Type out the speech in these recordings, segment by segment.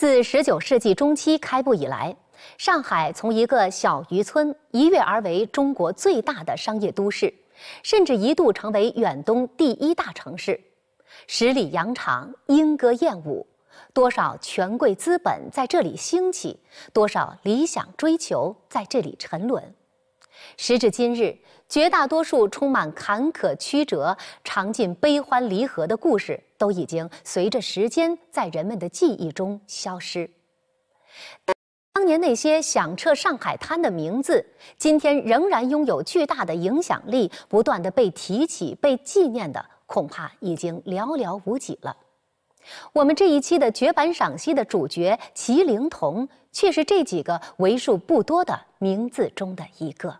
自19世纪中期开埠以来，上海从一个小渔村一跃而为中国最大的商业都市，甚至一度成为远东第一大城市。十里洋场，莺歌燕舞，多少权贵资本在这里兴起，多少理想追求在这里沉沦。时至今日，绝大多数充满坎坷曲折、尝尽悲欢离合的故事，都已经随着时间在人们的记忆中消失。当年那些响彻上海滩的名字，今天仍然拥有巨大的影响力，不断的被提起、被纪念的，恐怕已经寥寥无几了。我们这一期的绝版赏析的主角齐灵童，却是这几个为数不多的名字中的一个。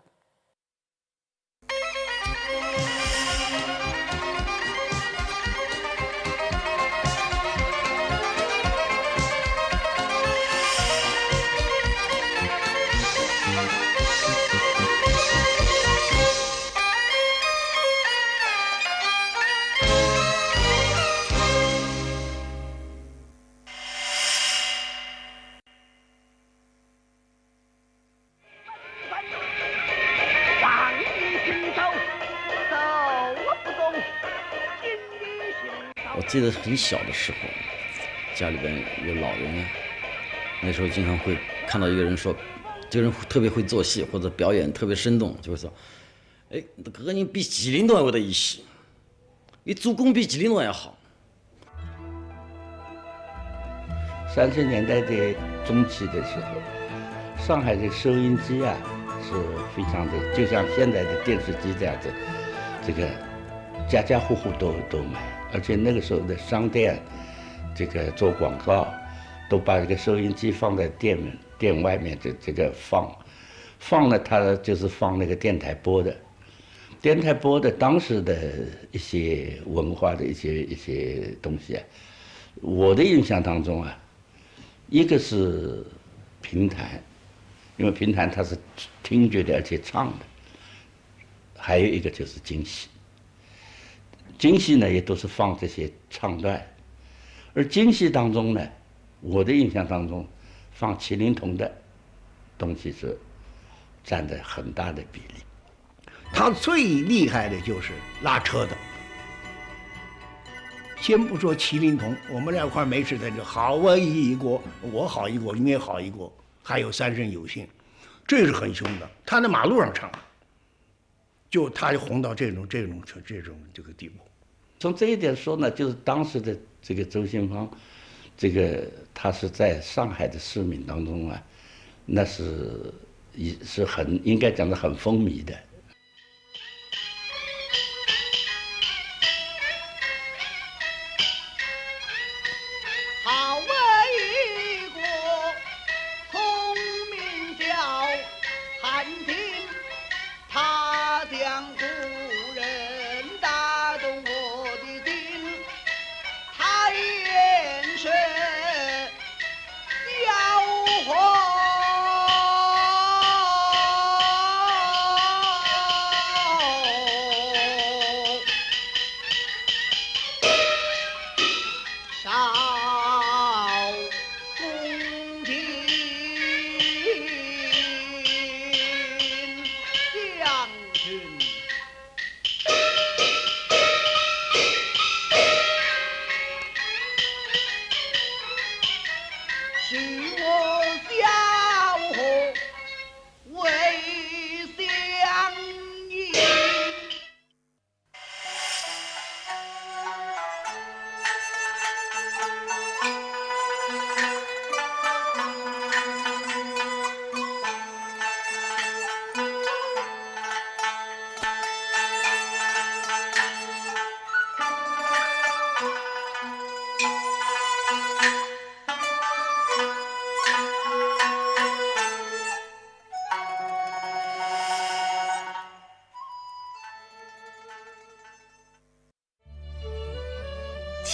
记得很小的时候，家里边有老人啊，那时候经常会看到一个人说，这个人特别会做戏或者表演特别生动，就会说：“哎，哥哥你比吉林都还会得一戏，你做工比吉林都还好。”三十年代的中期的时候，上海的收音机啊是非常的，就像现在的电视机这样子，这个家家户户都都买。而且那个时候的商店，这个做广告，都把这个收音机放在店店外面这这个放，放了它就是放那个电台播的，电台播的当时的一些文化的一些一些东西啊，我的印象当中啊，一个是评弹，因为评弹它是听觉的而且唱的，还有一个就是京戏。京戏呢，也都是放这些唱段，而京戏当中呢，我的印象当中，放麒麟童的东西是占的很大的比例。他最厉害的就是拉车的。先不说麒麟童，我们两块没事在这好啊一锅，我好一锅，你也好一锅，还有三生有幸，这是很凶的。他在马路上唱，就他就红到这种这种这种这个地步。从这一点说呢，就是当时的这个周信芳，这个他是在上海的市民当中啊，那是一是很应该讲的很风靡的。好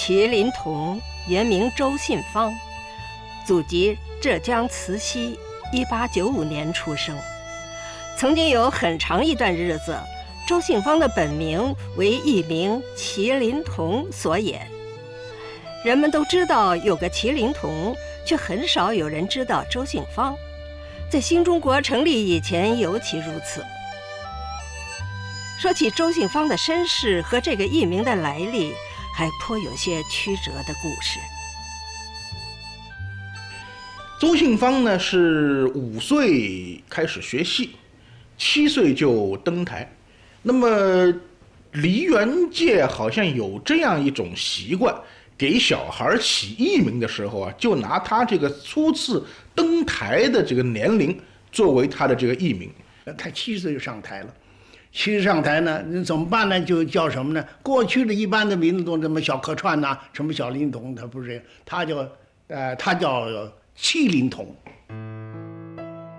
麒麟童原名周信芳，祖籍浙江慈溪，一八九五年出生。曾经有很长一段日子，周信芳的本名为艺名麒麟童所演。人们都知道有个麒麟童，却很少有人知道周信芳。在新中国成立以前，尤其如此。说起周信芳的身世和这个艺名的来历，还颇有些曲折的故事。周信芳呢是五岁开始学戏，七岁就登台。那么梨园界好像有这样一种习惯，给小孩起艺名的时候啊，就拿他这个初次。登台的这个年龄作为他的这个艺名，他七岁就上台了，七上台呢，那怎么办呢？就叫什么呢？过去的一般的名字都什么小客串呐，什么小灵童，他不是，他叫，呃，他叫七灵童。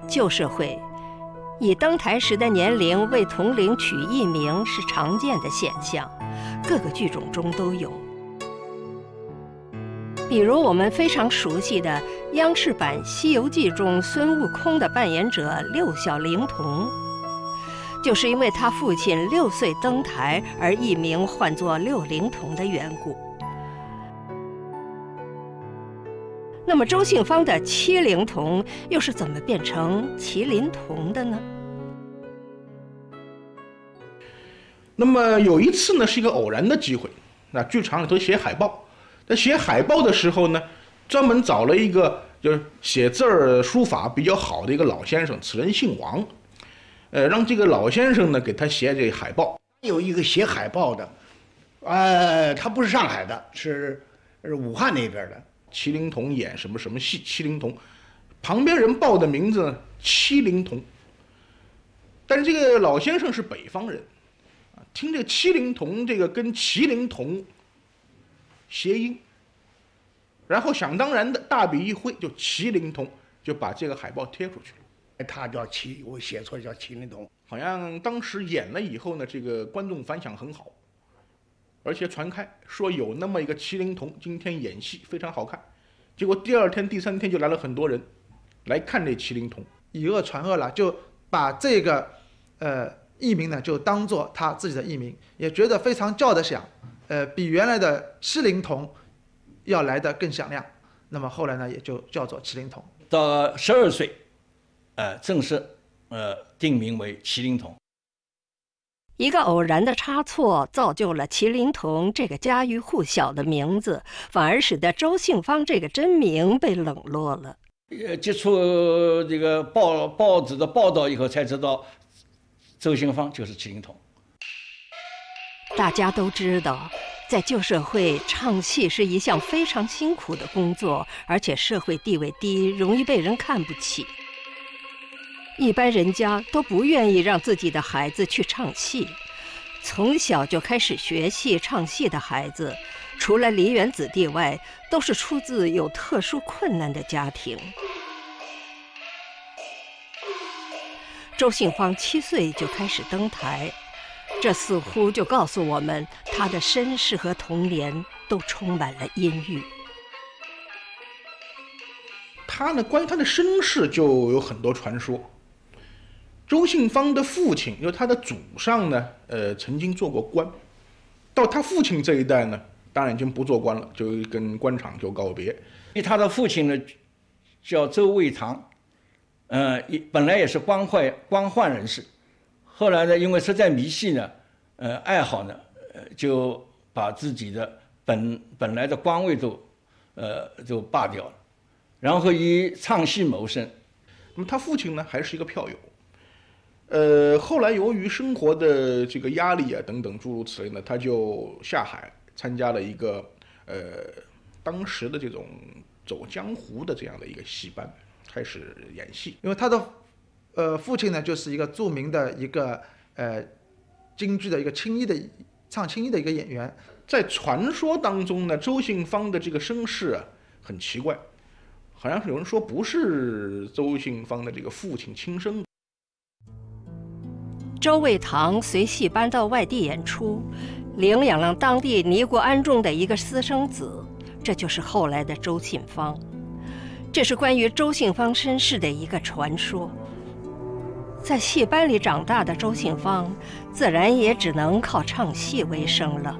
旧社会以登台时的年龄为童龄取艺名是常见的现象，各个剧种中都有。比如我们非常熟悉的央视版《西游记》中孙悟空的扮演者六小龄童，就是因为他父亲六岁登台而艺名唤作六龄童的缘故。那么周信芳的七龄童又是怎么变成麒麟童的呢？那么有一次呢，是一个偶然的机会，那剧场里头写海报。在写海报的时候呢，专门找了一个就是写字儿书法比较好的一个老先生，此人姓王，呃，让这个老先生呢给他写这海报。有一个写海报的，呃，他不是上海的，是是武汉那边的。麒麟童演什么什么戏？麒麟童，旁边人报的名字呢？七灵童。但是这个老先生是北方人，啊，听这个七灵童这个跟麒麟童。谐音，然后想当然的大笔一挥，就麒麟童就把这个海报贴出去。他叫麒，我写错叫麒麟童。好像当时演了以后呢，这个观众反响很好，而且传开说有那么一个麒麟童今天演戏非常好看。结果第二天、第三天就来了很多人来看这麒麟童，以讹传讹了，就把这个呃艺名呢就当做他自己的艺名，也觉得非常叫得响。呃，比原来的七灵童要来的更响亮，那么后来呢，也就叫做麒麟童。到十二岁，呃，正式呃定名为麒麟童。一个偶然的差错，造就了麒麟童这个家喻户晓的名字，反而使得周杏芳这个真名被冷落了。呃，接触这个报报纸的报道以后，才知道周杏芳就是麒麟童。大家都知道，在旧社会唱戏是一项非常辛苦的工作，而且社会地位低，容易被人看不起。一般人家都不愿意让自己的孩子去唱戏。从小就开始学戏唱戏的孩子，除了梨园子弟外，都是出自有特殊困难的家庭。周信芳七岁就开始登台。这似乎就告诉我们，他的身世和童年都充满了阴郁。他呢，关于他的身世就有很多传说。周信芳的父亲，因为他的祖上呢，呃，曾经做过官，到他父亲这一代呢，当然已经不做官了，就跟官场就告别。因为他的父亲呢，叫周卫堂，呃，也本来也是官宦官宦人士。后来呢，因为实在迷信呢，呃，爱好呢，呃，就把自己的本本来的官位都，呃，就罢掉了，然后以唱戏谋生。那么他父亲呢，还是一个票友。呃，后来由于生活的这个压力啊等等诸如此类呢，他就下海参加了一个呃当时的这种走江湖的这样的一个戏班，开始演戏。因为他的。呃，父亲呢，就是一个著名的一个呃京剧的一个青衣的唱青衣的一个演员。在传说当中呢，周信芳的这个身世啊很奇怪，好像是有人说不是周信芳的这个父亲亲生。周卫堂随戏班到外地演出，领养了当地尼姑庵中的一个私生子，这就是后来的周信芳。这是关于周信芳身世的一个传说。在戏班里长大的周信芳，自然也只能靠唱戏为生了。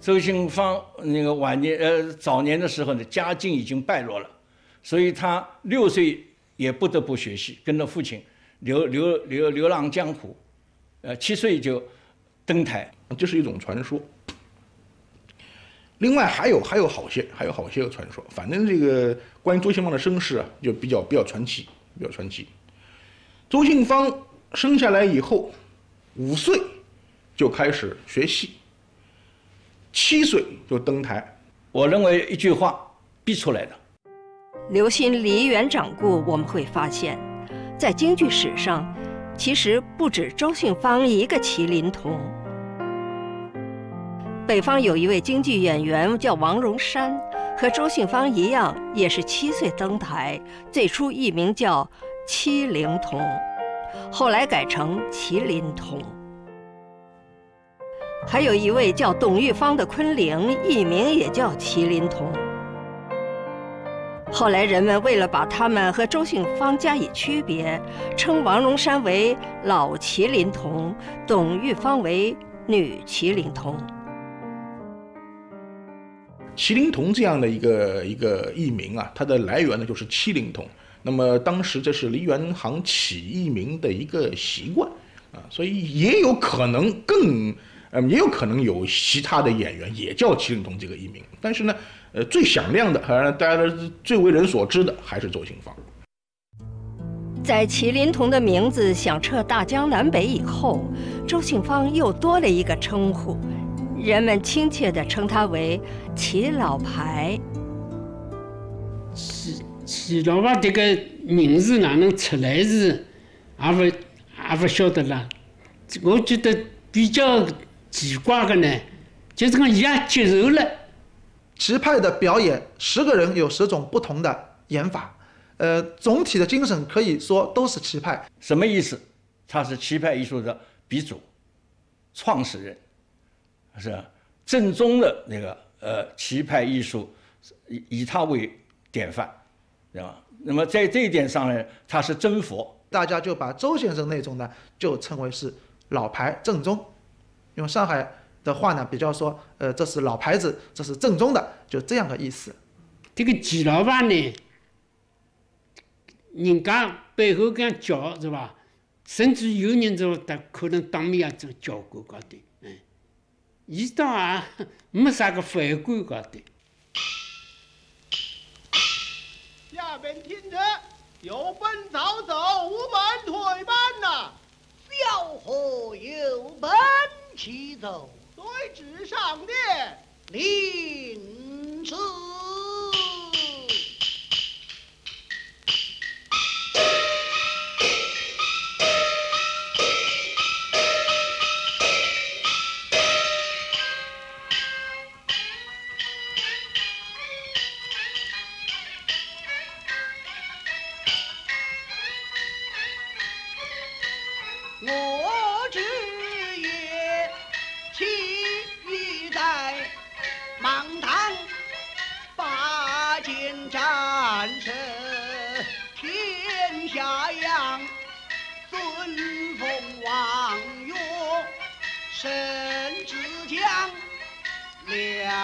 周信芳那个晚年呃早年的时候呢，家境已经败落了，所以他六岁也不得不学习，跟着父亲流流流流浪江湖，呃七岁就登台，这是一种传说。另外还有还有好些还有好些个传说，反正这个关于周信芳的身世啊，就比较比较传奇，比较传奇。周信芳生下来以后，五岁就开始学戏，七岁就登台。我认为一句话逼出来的。留心梨园掌故，我们会发现，在京剧史上，其实不止周信芳一个麒麟童。北方有一位京剧演员叫王荣山，和周信芳一样，也是七岁登台，最初艺名叫七灵童，后来改成麒麟童。还有一位叫董玉芳的昆凌，艺名也叫麒麟童。后来人们为了把他们和周信芳加以区别，称王荣山为老麒麟童，董玉芳为女麒麟童。麒麟童这样的一个一个艺名啊，它的来源呢就是七灵童。那么当时这是梨园行起艺名的一个习惯啊，所以也有可能更，嗯，也有可能有其他的演员也叫麒麟童这个艺名。但是呢，呃，最响亮的，呃，大家最为人所知的还是周信芳。在麒麟童的名字响彻大江南北以后，周信芳又多了一个称呼。人们亲切地称他为“齐老牌”。齐齐老牌这个名字哪能出来是，也不也不晓得啦。我觉得比较奇怪的呢，就是讲伊也接受了。齐派的表演，十个人有十种不同的演法，呃，总体的精神可以说都是齐派。什么意思？他是齐派艺术的鼻祖、创始人。是正宗的那个呃棋派艺术，以以他为典范，对吧？那么在这一点上呢，他是真佛。大家就把周先生那种呢，就称为是老牌正宗。用上海的话呢，比较说，呃，这是老牌子，这是正宗的，就这样个意思。这个季老板呢，人家背后这样叫是吧？甚至有人就他可能当面也这叫过搞的。嗯伊倒也没啥个反感高的。下边听着，有奔早走，无门退班呐。小何有本启奏，对旨上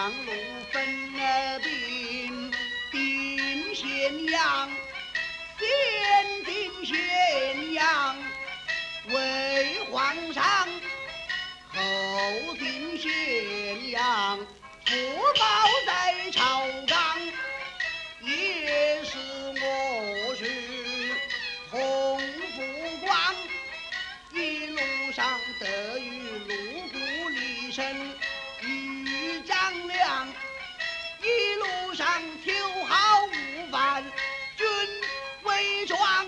长龙。上秋毫无犯，君威双，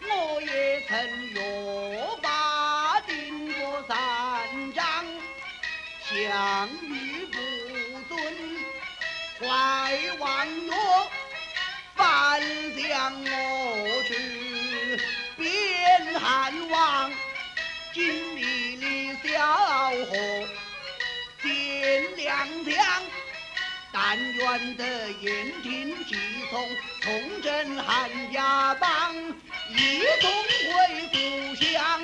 我也曾约法定过三章，降于不尊，怀王诺，反将我。端的言听计从，从征汉家邦，一同回故乡，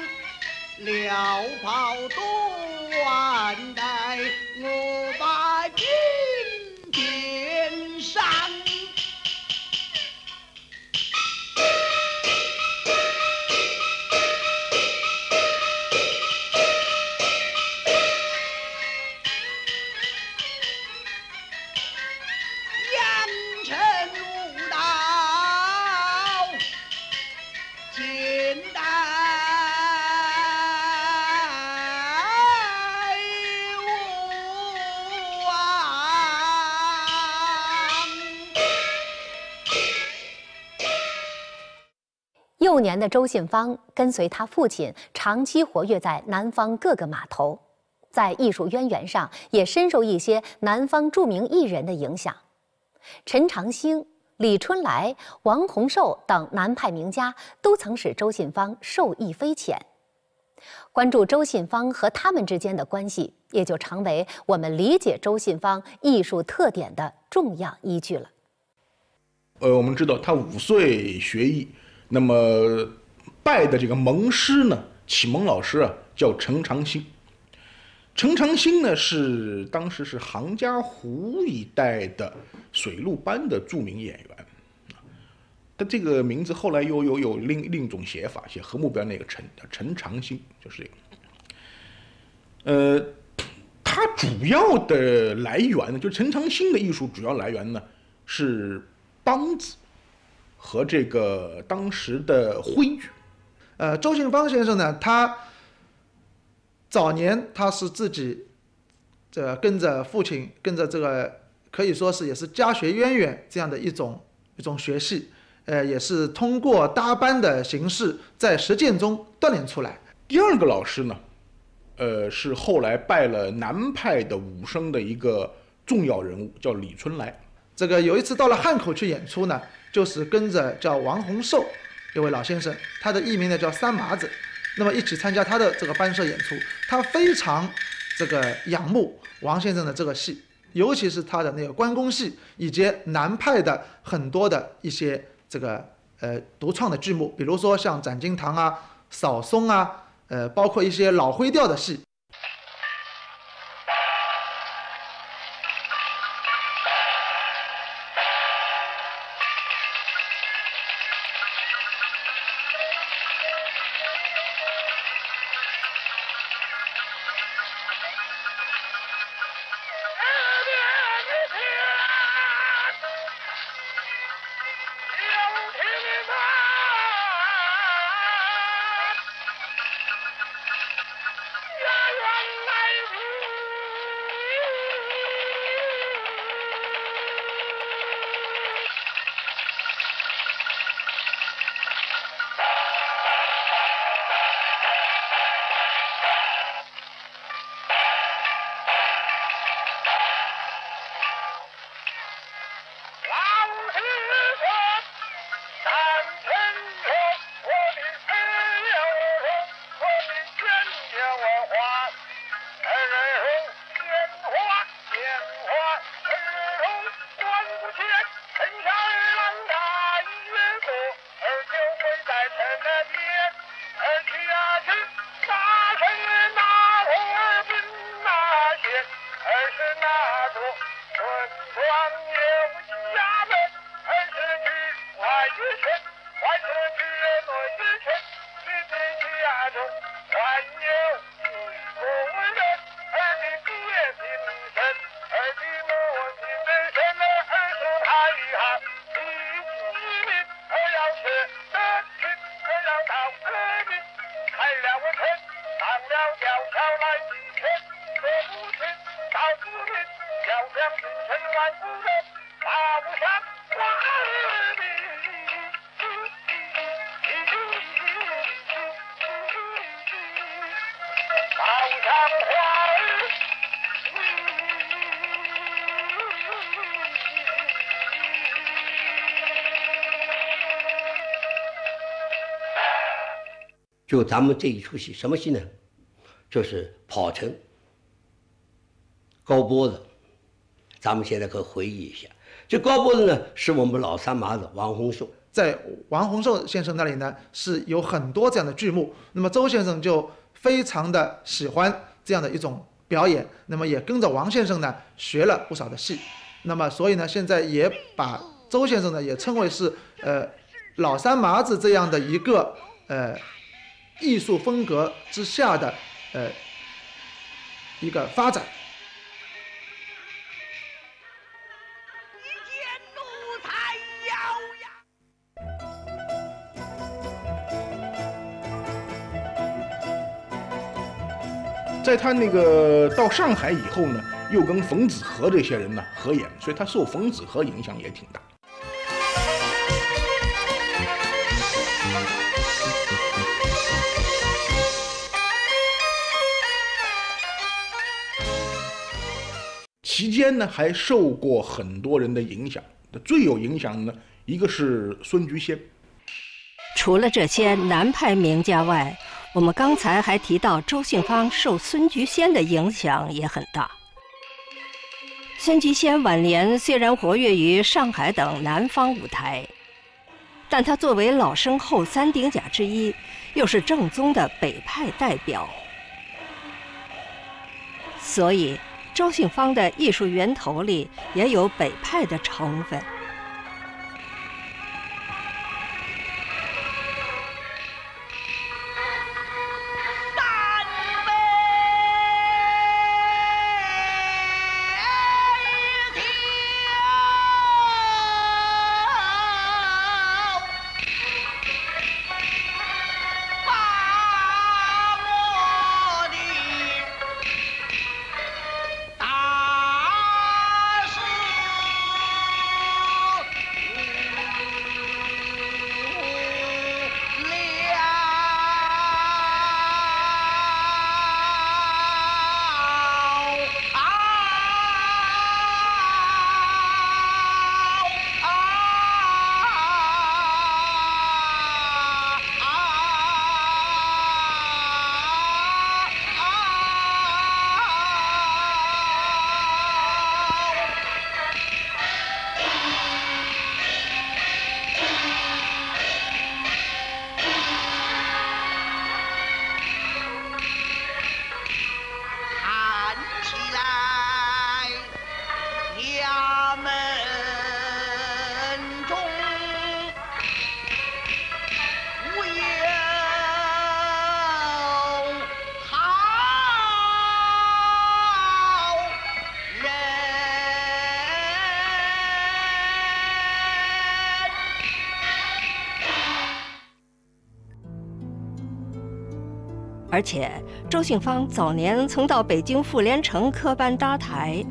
了跑东万代我把。年的周信芳跟随他父亲长期活跃在南方各个码头，在艺术渊源上也深受一些南方著名艺人的影响。陈长兴、李春来、王洪寿等南派名家都曾使周信芳受益匪浅。关注周信芳和他们之间的关系，也就成为我们理解周信芳艺术特点的重要依据了。呃，我们知道他五岁学艺，那么拜的这个蒙师呢，启蒙老师啊叫陈长兴。陈长兴呢是当时是杭嘉湖一带的水陆班的著名演员，他这个名字后来又有有另另一种写法，写禾木标那个陈陈长兴就是这个。呃，他主要的来源呢，就陈长兴的艺术主要来源呢是梆子和这个当时的徽剧。呃，周信芳先生呢，他早年他是自己这跟着父亲，跟着这个可以说是也是家学渊源这样的一种一种学系，呃，也是通过搭班的形式在实践中锻炼出来。第二个老师呢，呃，是后来拜了南派的武生的一个重要人物，叫李春来。这个有一次到了汉口去演出呢，就是跟着叫王洪寿一位老先生，他的艺名呢叫三麻子，那么一起参加他的这个班社演出。他非常这个仰慕王先生的这个戏，尤其是他的那个关公戏，以及南派的很多的一些这个呃独创的剧目，比如说像斩金堂啊、扫松啊，呃，包括一些老灰调的戏。就咱们这一出戏，什么戏呢？就是跑城高波子。咱们现在可回忆一下，这高波子呢，是我们老三麻子王洪寿。在王洪寿先生那里呢，是有很多这样的剧目。那么周先生就非常的喜欢这样的一种表演，那么也跟着王先生呢学了不少的戏。那么所以呢，现在也把周先生呢也称为是呃老三麻子这样的一个呃。艺术风格之下的呃一个发展。在他那个到上海以后呢，又跟冯子和这些人呢合演，所以他受冯子和影响也挺大。其间呢，还受过很多人的影响。最有影响的呢，一个是孙菊仙。除了这些南派名家外，我们刚才还提到周信芳受孙菊仙的影响也很大。孙菊仙晚年虽然活跃于上海等南方舞台，但他作为老生后三鼎甲之一，又是正宗的北派代表，所以周信芳的艺术源头里也有北派的成分。而且，周杏芳早年曾到北京妇联城科班搭台，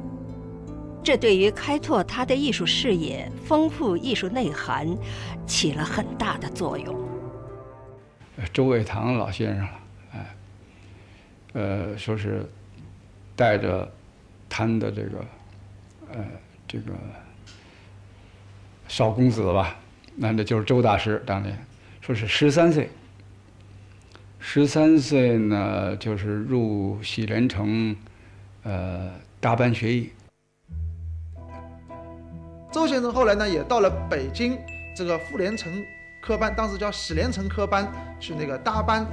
这对于开拓他的艺术视野、丰富艺术内涵，起了很大的作用。周伟堂老先生，哎，呃，说是带着他的这个，呃，这个少公子吧，那那就是周大师当年，说是十三岁。十三岁呢，就是入喜连城，呃，大班学艺。周先生后来呢，也到了北京这个妇联城科班，当时叫喜连城科班，去那个搭班，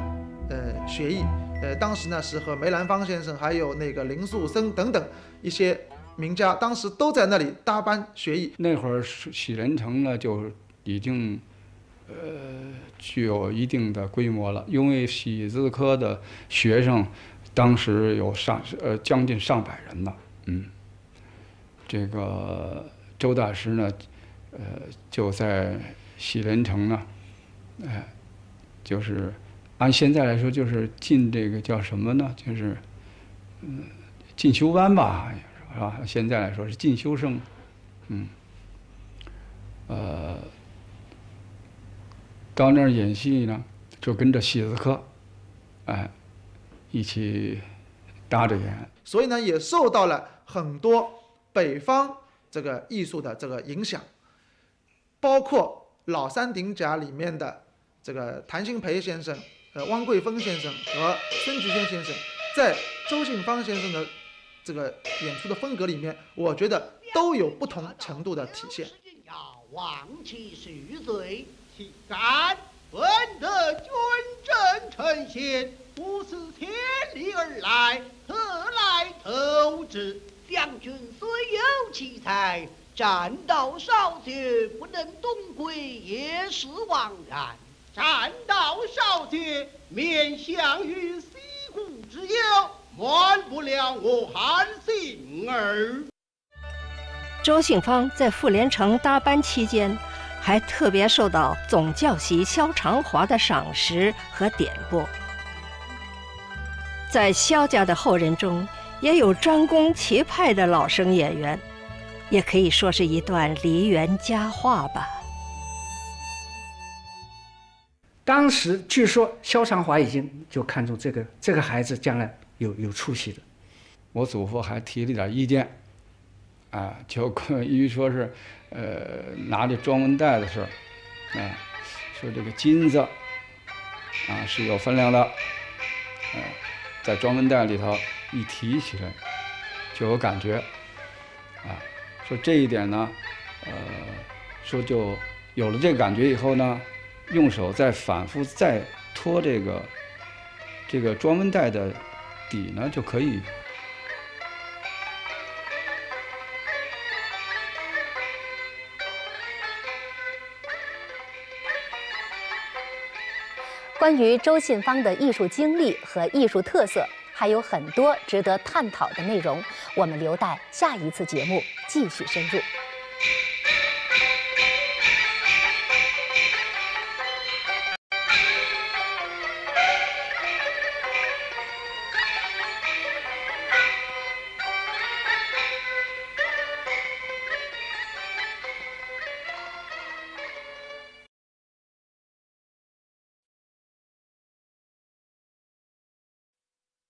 呃，学艺。呃，当时呢是和梅兰芳先生，还有那个林树森等等一些名家，当时都在那里搭班学艺。那会儿喜连城呢就已经。呃，具有一定的规模了，因为喜字科的学生当时有上呃将近上百人呢，嗯，这个周大师呢，呃，就在喜连城呢，哎，就是按现在来说，就是进这个叫什么呢？就是嗯进修班吧，是吧？现在来说是进修生，嗯，呃。到那儿演戏呢，就跟着戏子科，哎，一起搭着演。所以呢，也受到了很多北方这个艺术的这个影响，包括老三顶甲里面的这个谭鑫培先生、呃汪桂峰先生和孙菊仙先生，在周信芳先生的这个演出的风格里面，我觉得都有不同程度的体现。要忘其虚岁。岂敢闻得军阵呈现，不是千里而来，何来投之？将军虽有奇才，战道少绝，不能东归，也是枉然。战道少绝，面向于西湖之忧，瞒不了我韩信儿。周信芳在傅连城搭班期间。还特别受到总教习萧长华的赏识和点拨，在萧家的后人中，也有专攻齐派的老生演员，也可以说是一段梨园佳话吧。当时据说萧长华已经就看中这个这个孩子将来有有出息的，我祖父还提了点意见，啊，就关于说是，呃，拿着装文带的事儿，啊，说这个金子，啊是有分量的，呃，在装文带里头一提起来就有感觉，啊，说这一点呢，呃，说就有了这个感觉以后呢，用手再反复再拖这个这个装文带的底呢，就可以。关于周信芳的艺术经历和艺术特色，还有很多值得探讨的内容，我们留待下一次节目继续深入。